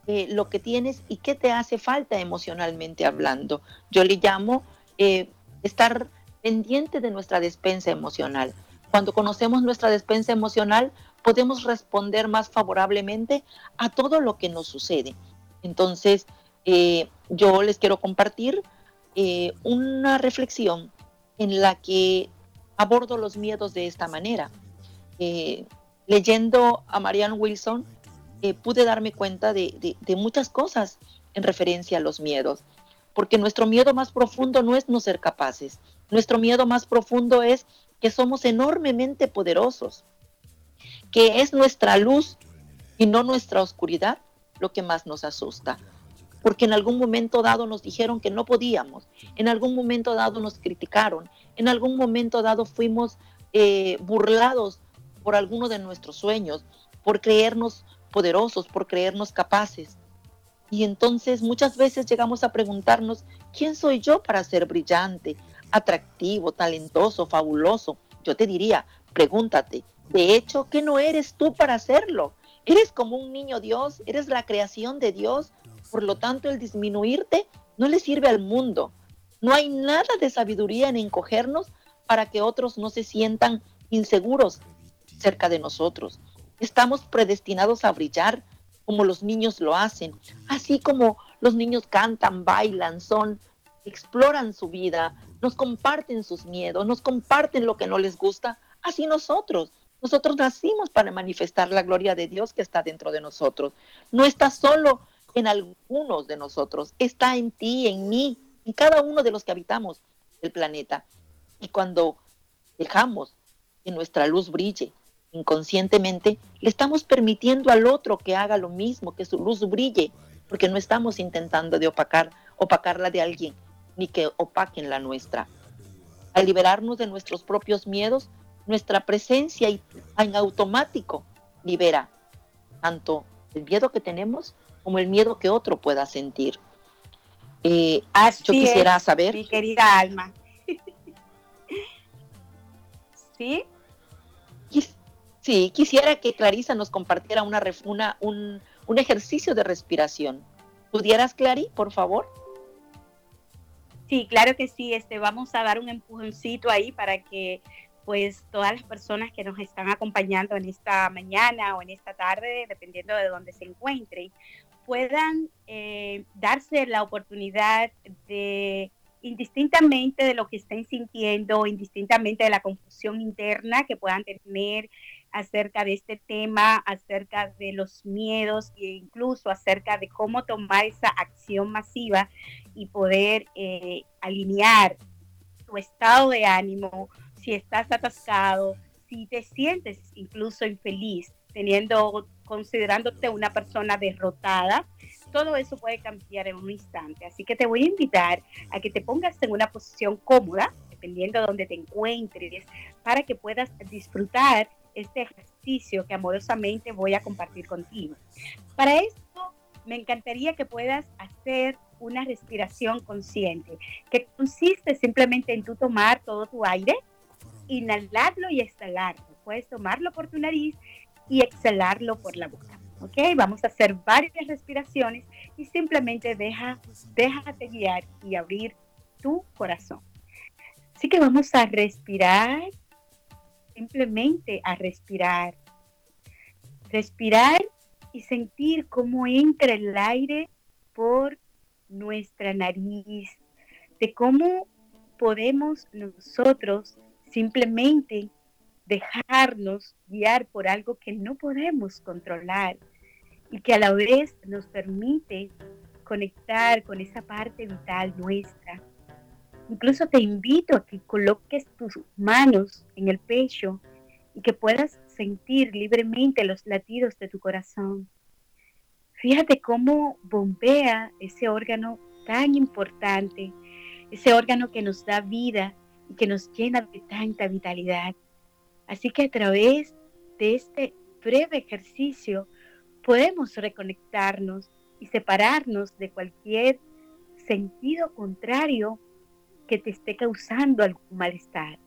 eh, lo que tienes y qué te hace falta emocionalmente hablando. Yo le llamo eh, estar pendiente de nuestra despensa emocional. Cuando conocemos nuestra despensa emocional, podemos responder más favorablemente a todo lo que nos sucede. Entonces, eh, yo les quiero compartir una reflexión en la que abordo los miedos de esta manera. Leyendo a Marianne Wilson, pude darme cuenta de, de, muchas cosas en referencia a los miedos, porque nuestro miedo más profundo no es no ser capaces, nuestro miedo más profundo es que somos enormemente poderosos, que es nuestra luz y no nuestra oscuridad lo que más nos asusta. Porque en algún momento dado nos dijeron que no podíamos, en algún momento dado nos criticaron, en algún momento dado fuimos eh, burlados por alguno de nuestros sueños, por creernos poderosos, por creernos capaces. Y entonces muchas veces llegamos a preguntarnos, ¿quién soy yo para ser brillante, atractivo, talentoso, fabuloso? Yo te diría, pregúntate, de hecho, ¿qué no eres tú para hacerlo? Eres como un niño Dios, eres la creación de Dios, por lo tanto el disminuirte no le sirve al mundo. No hay nada de sabiduría en encogernos para que otros no se sientan inseguros cerca de nosotros. Estamos predestinados a brillar como los niños lo hacen, así como los niños cantan, bailan, son, exploran su vida, nos comparten sus miedos, nos comparten lo que no les gusta, así nosotros. Nosotros nacimos para manifestar la gloria de Dios que está dentro de nosotros. No está solo en algunos de nosotros, está en ti, en mí, en cada uno de los que habitamos el planeta. Y cuando dejamos que nuestra luz brille inconscientemente, le estamos permitiendo al otro que haga lo mismo, que su luz brille, porque no estamos intentando de opacar, opacarla de alguien, ni que opaquen la nuestra. Al liberarnos de nuestros propios miedos, nuestra presencia en automático libera tanto el miedo que tenemos como el miedo que otro pueda sentir. Eh, yo quisiera saber. Mi querida Alma. <laughs> ¿Sí? Sí, quisiera que Clarisa nos compartiera una, un, un, ejercicio de respiración. ¿Pudieras, Clary, por favor? Sí, claro que sí. Este, vamos a dar un empujoncito ahí para que pues todas las personas que nos están acompañando en esta mañana o en esta tarde, dependiendo de dónde se encuentren, puedan eh, darse la oportunidad de, indistintamente de lo que estén sintiendo, indistintamente de la confusión interna que puedan tener acerca de este tema, acerca de los miedos e incluso acerca de cómo tomar esa acción masiva y poder eh, alinear tu estado de ánimo, si estás atascado, si te sientes incluso infeliz, teniendo, considerándote una persona derrotada, todo eso puede cambiar en un instante. Así que te voy a invitar a que te pongas en una posición cómoda, dependiendo de donde te encuentres, para que puedas disfrutar este ejercicio que amorosamente voy a compartir contigo. Para esto, me encantaría que puedas hacer una respiración consciente, que consiste simplemente en tú tomar todo tu aire inhalarlo y exhalarlo. Puedes tomarlo por tu nariz y exhalarlo por la boca. ¿Ok? Vamos a hacer varias respiraciones y simplemente deja, déjate guiar y abrir tu corazón. Así que vamos a respirar, simplemente a respirar. Respirar y sentir cómo entra el aire por nuestra nariz, de cómo podemos nosotros simplemente dejarnos guiar por algo que no podemos controlar y que a la vez nos permite conectar con esa parte vital nuestra. Incluso te invito a que coloques tus manos en el pecho y que puedas sentir libremente los latidos de tu corazón. Fíjate cómo bombea ese órgano tan importante, ese órgano que nos da vida y que nos llena de tanta vitalidad. Así que a través de este breve ejercicio podemos reconectarnos y separarnos de cualquier sentido contrario que te esté causando algún malestar.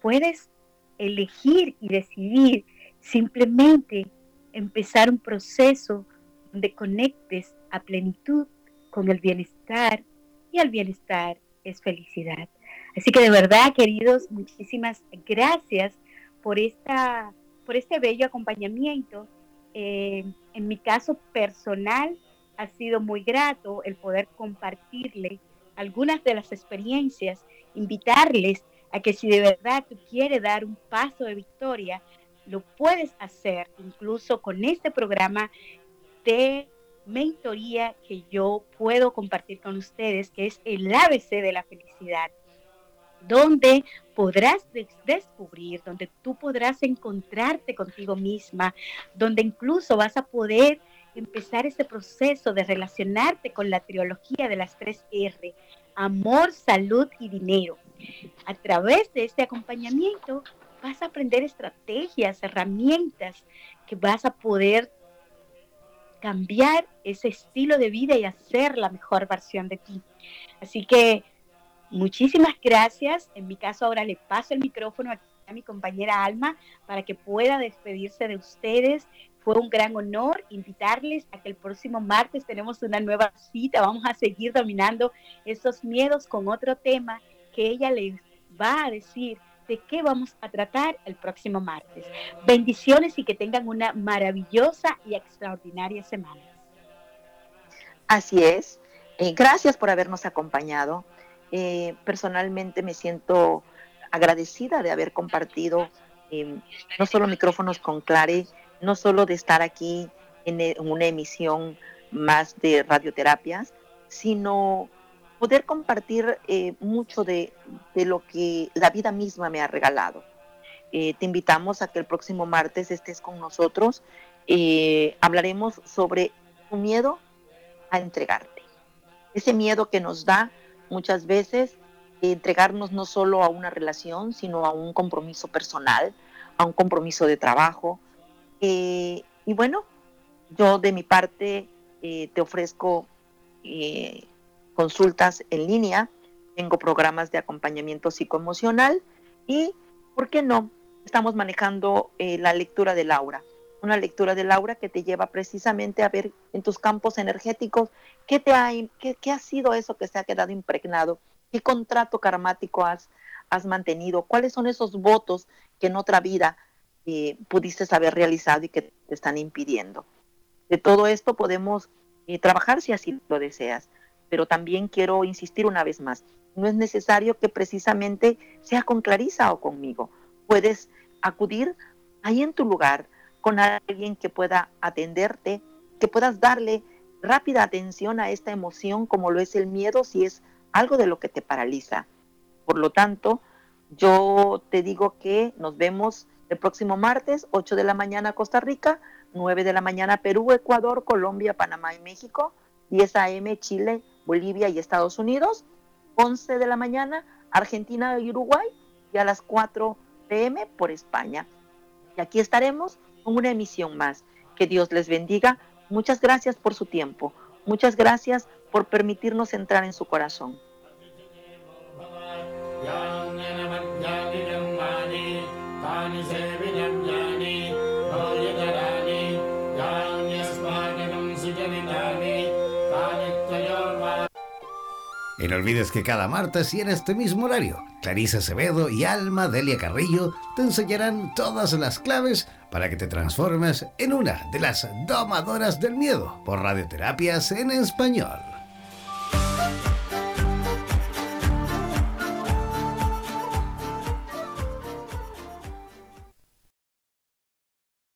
Puedes elegir y decidir simplemente empezar un proceso donde conectes a plenitud con el bienestar y el bienestar es felicidad. Así que de verdad, queridos, muchísimas gracias por, esta, por este bello acompañamiento. Eh, en mi caso personal, ha sido muy grato el poder compartirle algunas de las experiencias, invitarles a que si de verdad tú quieres dar un paso de victoria, lo puedes hacer incluso con este programa de mentoría que yo puedo compartir con ustedes, que es el ABC de la felicidad, donde podrás descubrir, donde tú podrás encontrarte contigo misma, donde incluso vas a poder empezar ese proceso de relacionarte con la trilogía de las tres R, amor, salud y dinero. A través de este acompañamiento vas a aprender estrategias, herramientas que vas a poder cambiar ese estilo de vida y hacer la mejor versión de ti. Así que muchísimas gracias. En mi caso ahora le paso el micrófono a mi compañera Alma para que pueda despedirse de ustedes. Fue un gran honor invitarles a que el próximo martes tenemos una nueva cita. Vamos a seguir dominando esos miedos con otro tema que ella les va a decir de qué vamos a tratar el próximo martes. Bendiciones y que tengan una maravillosa y extraordinaria semana. Así es. Eh, gracias por habernos acompañado. Eh, personalmente me siento agradecida de haber compartido eh, no solo micrófonos con Clare, no solo de estar aquí en una emisión más de radioterapias, sino poder compartir eh, mucho de, lo que la vida misma me ha regalado. Eh, te invitamos a que el próximo martes estés con nosotros. Eh, hablaremos sobre tu miedo a entregarte. Ese miedo que nos da muchas veces entregarnos no solo a una relación, sino a un compromiso personal, a un compromiso de trabajo. Y bueno, yo de mi parte te ofrezco consultas en línea, tengo programas de acompañamiento psicoemocional y, ¿por qué no? Estamos manejando eh, la lectura de Laura, una lectura de Laura que te lleva precisamente a ver en tus campos energéticos qué, te ha, qué, ha sido eso que se ha quedado impregnado, qué contrato karmático has mantenido, cuáles son esos votos que en otra vida eh, pudiste haber realizado y que te están impidiendo. De todo esto podemos eh, trabajar si así lo deseas pero también quiero insistir una vez más, no es necesario que precisamente sea con Clarisa o conmigo. Puedes acudir ahí en tu lugar con alguien que pueda atenderte, que puedas darle rápida atención a esta emoción como lo es el miedo si es algo de lo que te paraliza. Por lo tanto, yo te digo que nos vemos el próximo martes, 8 de la mañana Costa Rica, 9 de la mañana Perú, Ecuador, Colombia, Panamá y México, 10 a.m. Chile, Bolivia y Estados Unidos, 11 de la mañana Argentina y Uruguay y a las 4 pm por España. Y aquí estaremos con una emisión más. Que Dios les bendiga. Muchas gracias por su tiempo. Muchas gracias por permitirnos entrar en su corazón. Y no olvides que cada martes y en este mismo horario, Clarisa Acevedo y Alma Delia Carrillo te enseñarán todas las claves para que te transformes en una de las domadoras del miedo por radioterapias en español.